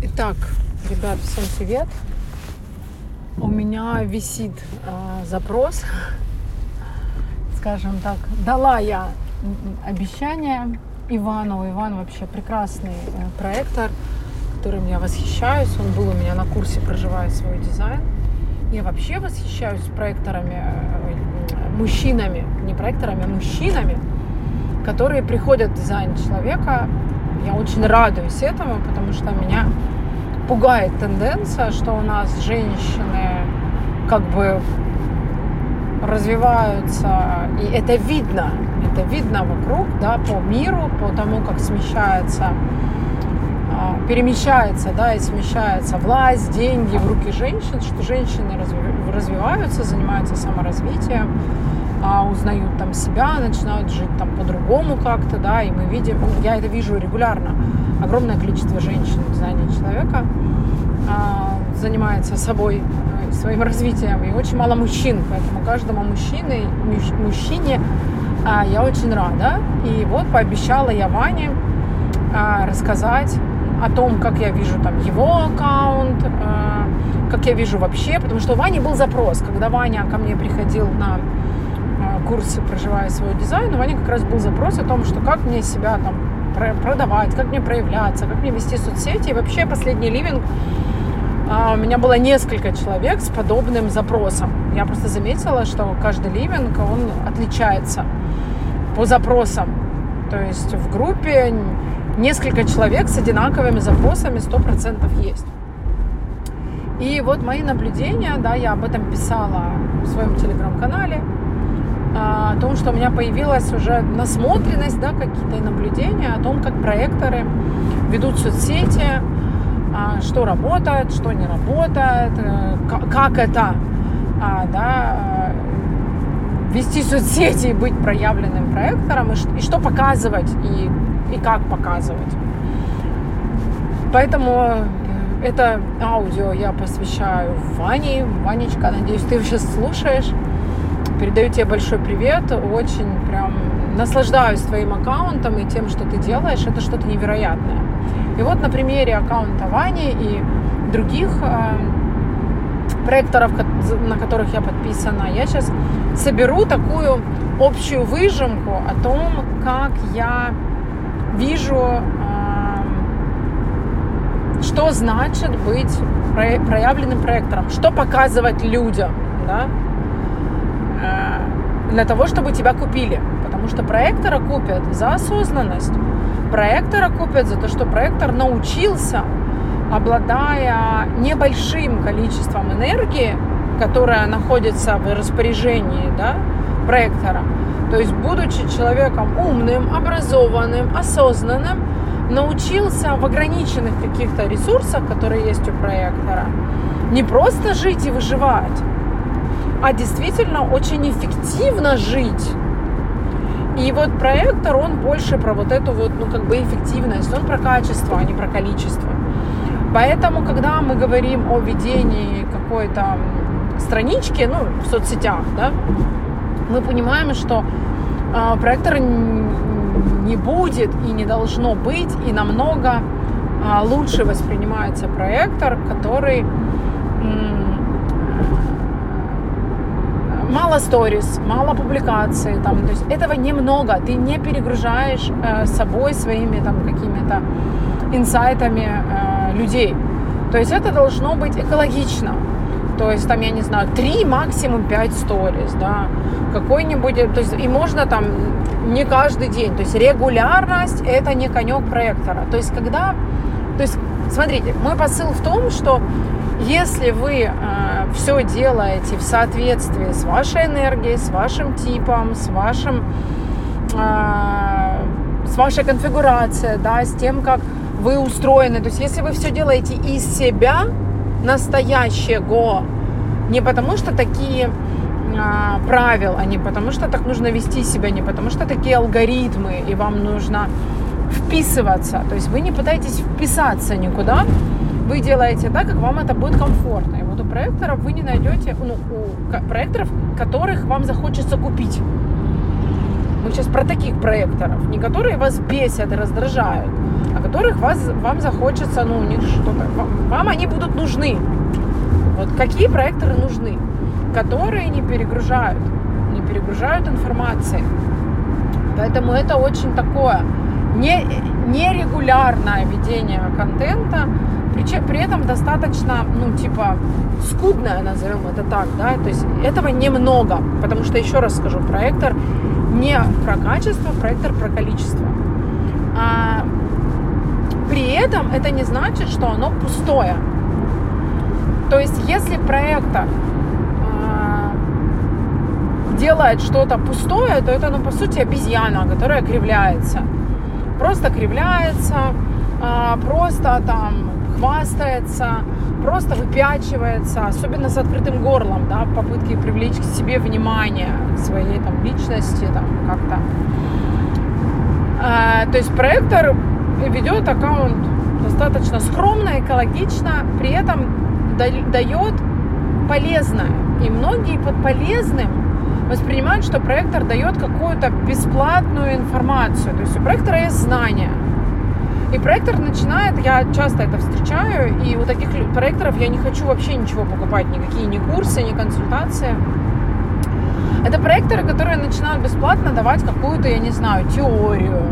Итак, ребят, всем привет. У меня висит э, запрос, скажем так. Дала я обещание Ивану. Иван вообще прекрасный э, проектор, которым я восхищаюсь. Он был у меня на курсе «Проживая свой дизайн». Я вообще восхищаюсь проекторами, э, мужчинами, не проекторами, а мужчинами, которые приходят в дизайн человека. Я очень радуюсь этому, потому что меня пугает тенденция, что у нас женщины как бы развиваются, и это видно, это видно вокруг, да, по миру, по тому, как смещается, а, перемещается, да, и смещается власть, деньги в руки женщин, что женщины развиваются, занимаются саморазвитием, а, узнают там себя, начинают жить там по-другому как-то, да, и мы видим, я это вижу регулярно, огромное количество женщин в дизайне человека а, занимается собой, э, своим развитием, и очень мало мужчин, поэтому каждому мужчине, мужчине а, я очень рада. И вот пообещала я Ване а, рассказать о том, как я вижу там его аккаунт, как я вижу вообще, потому что у Вани был запрос, когда Ваня ко мне приходил на курсы «Проживая свой дизайн», у Вани как раз был запрос о том, что как мне себя там продавать, как мне проявляться, как мне вести соцсети. И вообще последний ливинг а, у меня было несколько человек с подобным запросом. Я просто заметила, что каждый ливинг, он отличается по запросам. То есть в группе несколько человек с одинаковыми запросами 100% есть. И вот мои наблюдения, да, я об этом писала в своем телеграм-канале, о том, что у меня появилась уже насмотренность, да, какие-то наблюдения о том, как проекторы ведут соцсети, а, что работает, что не работает, э, как это, а, да, вести соцсети и быть проявленным проектором, и что показывать, и, и как показывать. Поэтому это аудио я посвящаю Ване. Ванечка, надеюсь, ты сейчас слушаешь. Передаю тебе большой привет. Очень прям наслаждаюсь твоим аккаунтом и тем, что ты делаешь. Это что-то невероятное. И вот на примере аккаунта Вани и других э, проекторов, на которых я подписана, я сейчас соберу такую общую выжимку о том, как я вижу, э, что значит быть проявленным проектором, что показывать людям, да, для того, чтобы тебя купили. Потому что проектора купят за осознанность, проектора купят за то, что проектор научился, обладая небольшим количеством энергии, которая находится в распоряжении да, проектора, то есть будучи человеком умным, образованным, осознанным, научился в ограниченных каких-то ресурсах, которые есть у проектора, не просто жить и выживать, а действительно очень эффективно жить и вот проектор, он больше про вот эту вот, ну, как бы эффективность, он про качество, а не про количество. Поэтому, когда мы говорим о ведении какой-то странички, ну, в соцсетях, да, мы понимаем, что э, проектор не будет и не должно быть, и намного э, лучше воспринимается проектор, который мало сторис, мало публикаций, там, то есть этого немного, ты не перегружаешь э, собой своими там какими-то инсайтами э, людей. То есть это должно быть экологично. То есть там, я не знаю, три максимум пять сторис, да, какой-нибудь, то есть и можно там не каждый день, то есть регулярность это не конек проектора. То есть когда, то есть смотрите, мой посыл в том, что если вы э, все делаете в соответствии с вашей энергией, с вашим типом, с вашим э, с вашей конфигурацией, да, с тем, как вы устроены. То есть, если вы все делаете из себя, настоящего, не потому что такие а, правил, а не потому что так нужно вести себя, не потому что такие алгоритмы, и вам нужно вписываться. То есть вы не пытаетесь вписаться никуда, вы делаете так, как вам это будет комфортно. И вот у проекторов вы не найдете, ну, у проекторов, которых вам захочется купить. Мы сейчас про таких проекторов, не которые вас бесят и раздражают, а которых вас, вам захочется, ну, у них что-то, вам, вам они будут нужны. Вот какие проекторы нужны? Которые не перегружают, не перегружают информацией. Поэтому это очень такое не, нерегулярное ведение контента, при, при этом достаточно, ну, типа, скудное, назовем это так, да, то есть этого немного, потому что, еще раз скажу, проектор не про качество, проектор про количество. А, при этом это не значит, что оно пустое. То есть, если проектор а, делает что-то пустое, то это, ну, по сути, обезьяна, которая кривляется. Просто кривляется, а, просто там хвастается, просто выпячивается, особенно с открытым горлом, да, в попытке привлечь к себе внимание, к своей там личности, там как-то. А, то есть проектор ведет аккаунт достаточно скромно, экологично, при этом дает полезное. И многие под полезным воспринимают, что проектор дает какую-то бесплатную информацию. То есть у проектора есть знания – и проектор начинает, я часто это встречаю, и у таких проекторов я не хочу вообще ничего покупать, никакие ни курсы, ни консультации. Это проекторы, которые начинают бесплатно давать какую-то, я не знаю, теорию,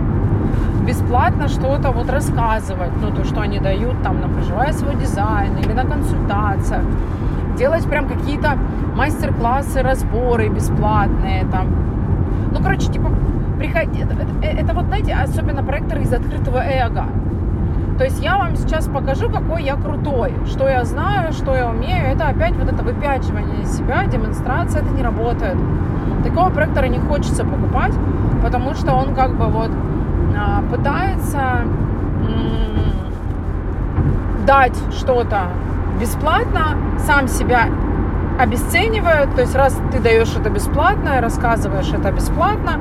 бесплатно что-то вот рассказывать, ну, то, что они дают там на проживая свой дизайн или на консультациях, делать прям какие-то мастер-классы, разборы бесплатные там. Ну, короче, типа приходи, это, это, это вот, знаете, особенно проекторы из открытого эго. То есть я вам сейчас покажу, какой я крутой, что я знаю, что я умею. Это опять вот это выпячивание себя, демонстрация, это не работает. Такого проектора не хочется покупать, потому что он как бы вот а, пытается дать что-то бесплатно, сам себя обесценивает. То есть раз ты даешь это бесплатно, рассказываешь это бесплатно,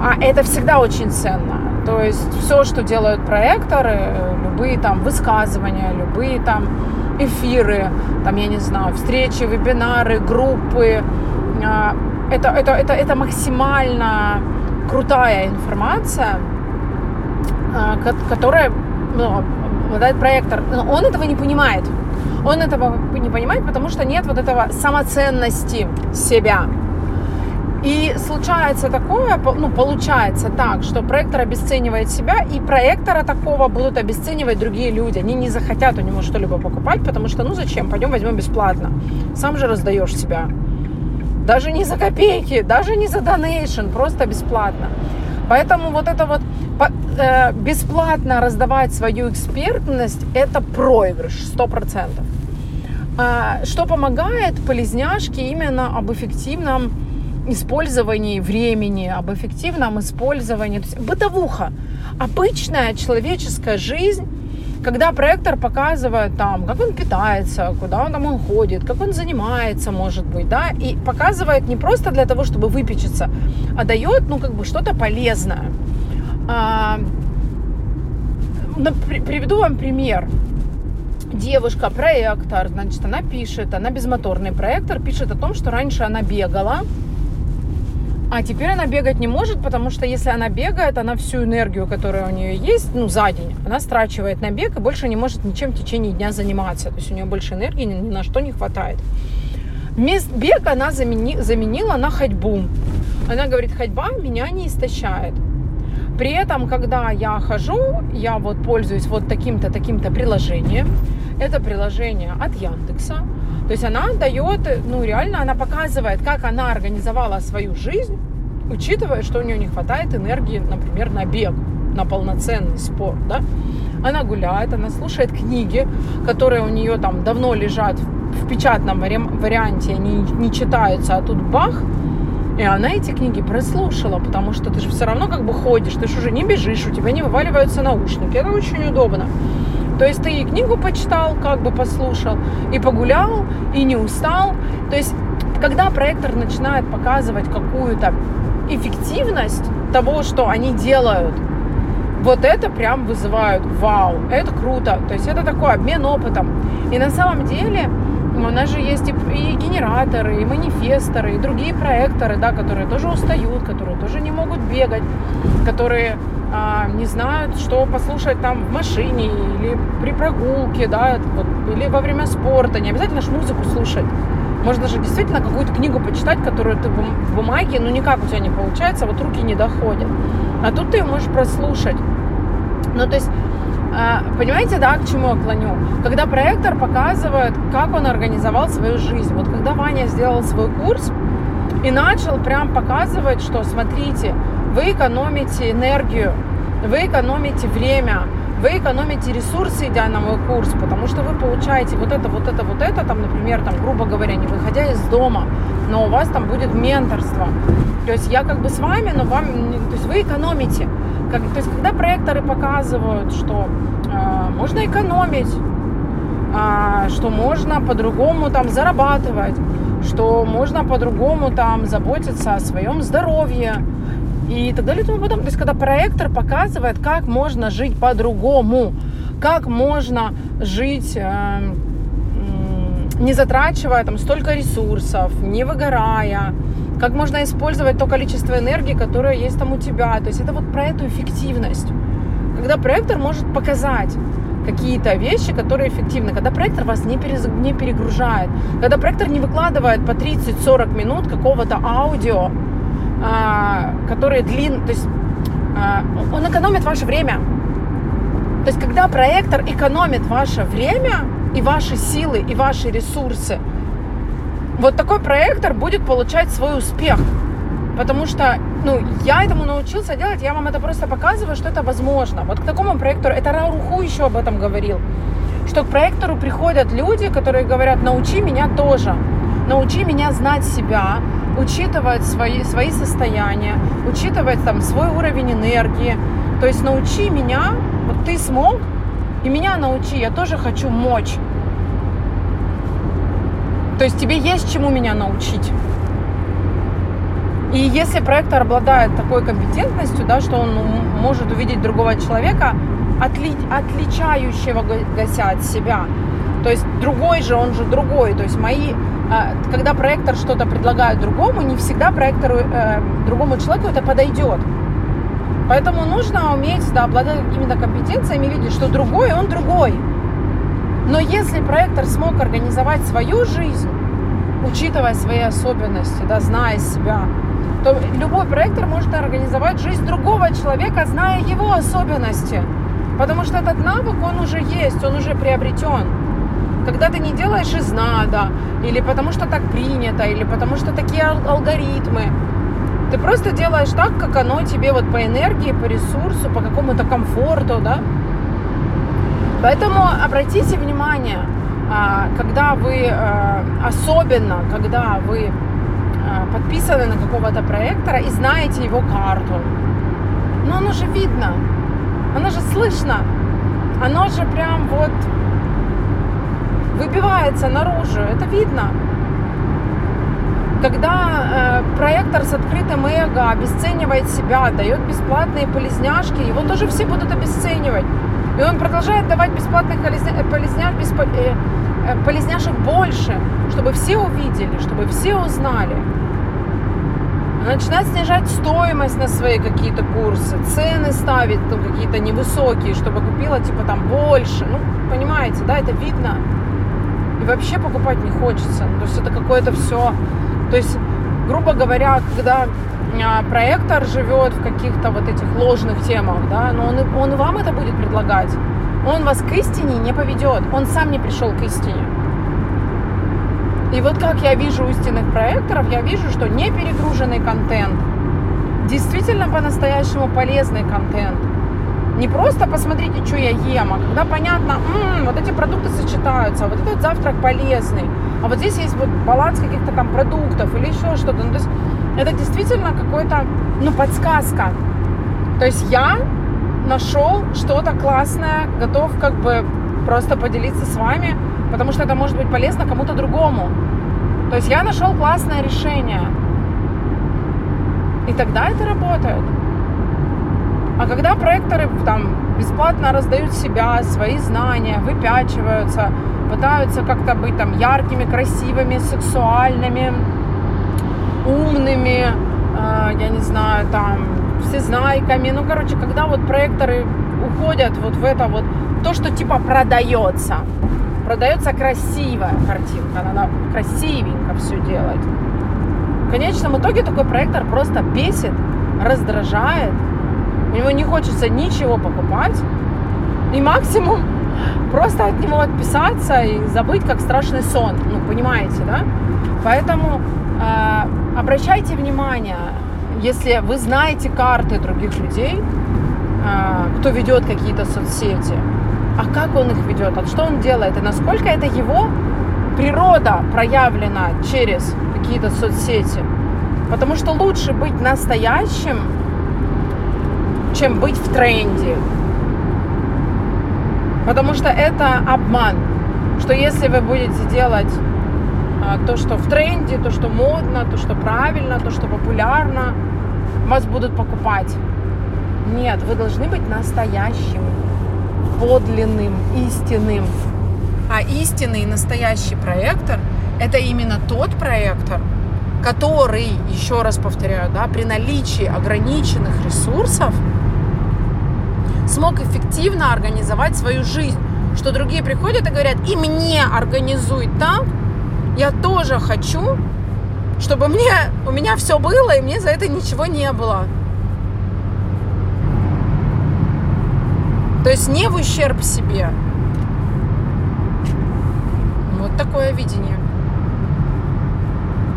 а это всегда очень ценно. То есть все, что делают проекторы, любые там высказывания, любые там эфиры, там, я не знаю, встречи, вебинары, группы, а, это, это, это, это максимально крутая информация, а, которая ну, обладает проектор. Но он этого не понимает. Он этого не понимает, потому что нет вот этого самоценности себя. И случается такое, ну, получается так, что проектор обесценивает себя, и проектора такого будут обесценивать другие люди. Они не захотят у него что-либо покупать, потому что, ну зачем, пойдем возьмем бесплатно. Сам же раздаешь себя. Даже не за копейки, даже не за донейшн, просто бесплатно. Поэтому вот это вот э, бесплатно раздавать свою экспертность, это проигрыш, сто процентов. А, что помогает полезняшке именно об эффективном использовании времени, об эффективном использовании. То есть бытовуха. Обычная человеческая жизнь, когда проектор показывает там, как он питается, куда он там он ходит, как он занимается, может быть, да, и показывает не просто для того, чтобы выпечиться, а дает, ну, как бы что-то полезное. А, приведу вам пример. Девушка, проектор, значит, она пишет, она безмоторный проектор, пишет о том, что раньше она бегала, а теперь она бегать не может, потому что если она бегает, она всю энергию, которая у нее есть, ну, за день, она страчивает на бег и больше не может ничем в течение дня заниматься. То есть у нее больше энергии ни, на что не хватает. Бег она замени, заменила на ходьбу. Она говорит, ходьба меня не истощает. При этом, когда я хожу, я вот пользуюсь вот таким-то, таким-то приложением. Это приложение от Яндекса. То есть она дает, ну реально, она показывает, как она организовала свою жизнь, учитывая, что у нее не хватает энергии, например, на бег, на полноценный спорт, да. Она гуляет, она слушает книги, которые у нее там давно лежат в печатном варианте, они не читаются, а тут бах, и она эти книги прослушала, потому что ты же все равно как бы ходишь, ты же уже не бежишь, у тебя не вываливаются наушники. Это очень удобно. То есть ты и книгу почитал, как бы послушал, и погулял, и не устал. То есть когда проектор начинает показывать какую-то эффективность того, что они делают, вот это прям вызывают вау, это круто. То есть это такой обмен опытом. И на самом деле у нас же есть и, и генераторы, и манифесторы, и другие проекторы, да, которые тоже устают, которые тоже не могут бегать, которые а, не знают, что послушать там в машине или при прогулке, да, вот, или во время спорта. Не обязательно же музыку слушать. Можно же действительно какую-то книгу почитать, которую ты в бумаге, ну никак у тебя не получается, вот руки не доходят. А тут ты ее можешь прослушать. Ну, то есть понимаете, да, к чему я клоню? Когда проектор показывает, как он организовал свою жизнь. Вот когда Ваня сделал свой курс и начал прям показывать, что смотрите, вы экономите энергию, вы экономите время, вы экономите ресурсы, идя на мой курс, потому что вы получаете вот это, вот это, вот это, там, например, там, грубо говоря, не выходя из дома, но у вас там будет менторство. То есть я как бы с вами, но вам, то есть вы экономите. Как, то есть когда проекторы показывают, что э, можно экономить, э, что можно по-другому там зарабатывать, что можно по-другому там заботиться о своем здоровье и так далее и тому подобное. То есть когда проектор показывает, как можно жить по-другому, как можно жить... Э, не затрачивая там столько ресурсов, не выгорая, как можно использовать то количество энергии, которое есть там у тебя. То есть это вот про эту эффективность. Когда проектор может показать какие-то вещи, которые эффективны, когда проектор вас не, перез... не перегружает, когда проектор не выкладывает по 30-40 минут какого-то аудио, а, которые длин, то есть а, он экономит ваше время. То есть когда проектор экономит ваше время и ваши силы, и ваши ресурсы, вот такой проектор будет получать свой успех. Потому что, ну, я этому научился делать, я вам это просто показываю, что это возможно. Вот к такому проектору, это Рауруху еще об этом говорил, что к проектору приходят люди, которые говорят, научи меня тоже, научи меня знать себя, учитывать свои, свои состояния, учитывать там свой уровень энергии. То есть научи меня, вот ты смог, и меня научи, я тоже хочу мочь. То есть тебе есть чему меня научить. И если проектор обладает такой компетентностью, да, что он может увидеть другого человека, отли, отличающегося от себя, то есть другой же, он же другой. То есть мои, а, когда проектор что-то предлагает другому, не всегда проектору, э, другому человеку это подойдет. Поэтому нужно уметь да, обладать какими-то компетенциями, видеть, что другой, он другой. Но если проектор смог организовать свою жизнь, учитывая свои особенности, да, зная себя, то любой проектор может организовать жизнь другого человека, зная его особенности. Потому что этот навык, он уже есть, он уже приобретен. Когда ты не делаешь из надо, или потому что так принято, или потому что такие алгоритмы, ты просто делаешь так, как оно тебе вот по энергии, по ресурсу, по какому-то комфорту, да. Поэтому обратите внимание, а, когда вы, а, особенно когда вы а, подписаны на какого-то проектора и знаете его карту. Но оно же видно, оно же слышно, оно же прям вот выбивается наружу, это видно. Когда э, проектор с открытым эго обесценивает себя, дает бесплатные полезняшки, его тоже все будут обесценивать. И он продолжает давать бесплатных полезняшек, беспо... э, э, полезняшек больше, чтобы все увидели, чтобы все узнали начинать снижать стоимость на свои какие-то курсы, цены ставить ну, какие-то невысокие, чтобы купила типа там больше. Ну, понимаете, да, это видно. И вообще покупать не хочется. То есть это какое-то все. То есть, грубо говоря, когда проектор живет в каких-то вот этих ложных темах, да, но он, он вам это будет предлагать. Он вас к истине не поведет. Он сам не пришел к истине. И вот как я вижу у истинных проекторов, я вижу, что не перегруженный контент, действительно по-настоящему полезный контент. Не просто посмотрите, что я ем, а когда понятно, м-м, вот эти продукты сочетаются, вот этот завтрак полезный, а вот здесь есть вот баланс каких-то там продуктов или еще что-то. Ну, то есть это действительно какой-то, ну, подсказка. То есть я нашел что-то классное, готов как бы просто поделиться с вами, потому что это может быть полезно кому-то другому. То есть я нашел классное решение. И тогда это работает. А когда проекторы там бесплатно раздают себя, свои знания, выпячиваются, пытаются как-то быть там яркими, красивыми, сексуальными, умными, э, я не знаю, там, всезнайками. Ну, короче, когда вот проекторы уходят вот в это вот, то, что типа продается. Продается красивая картинка, надо красивенько все делать. В конечном итоге такой проектор просто бесит, раздражает. У него не хочется ничего покупать. И максимум просто от него отписаться и забыть, как страшный сон. Ну, понимаете, да? Поэтому э, обращайте внимание, если вы знаете карты других людей, э, кто ведет какие-то соцсети, а как он их ведет, а что он делает, и насколько это его природа проявлена через какие-то соцсети. Потому что лучше быть настоящим, чем быть в тренде. Потому что это обман. Что если вы будете делать а, то, что в тренде, то, что модно, то, что правильно, то, что популярно, вас будут покупать. Нет, вы должны быть настоящим подлинным, истинным. А истинный настоящий проектор – это именно тот проектор, который, еще раз повторяю, да, при наличии ограниченных ресурсов смог эффективно организовать свою жизнь. Что другие приходят и говорят, и мне организуй так, я тоже хочу, чтобы мне, у меня все было, и мне за это ничего не было. То есть не в ущерб себе. Вот такое видение.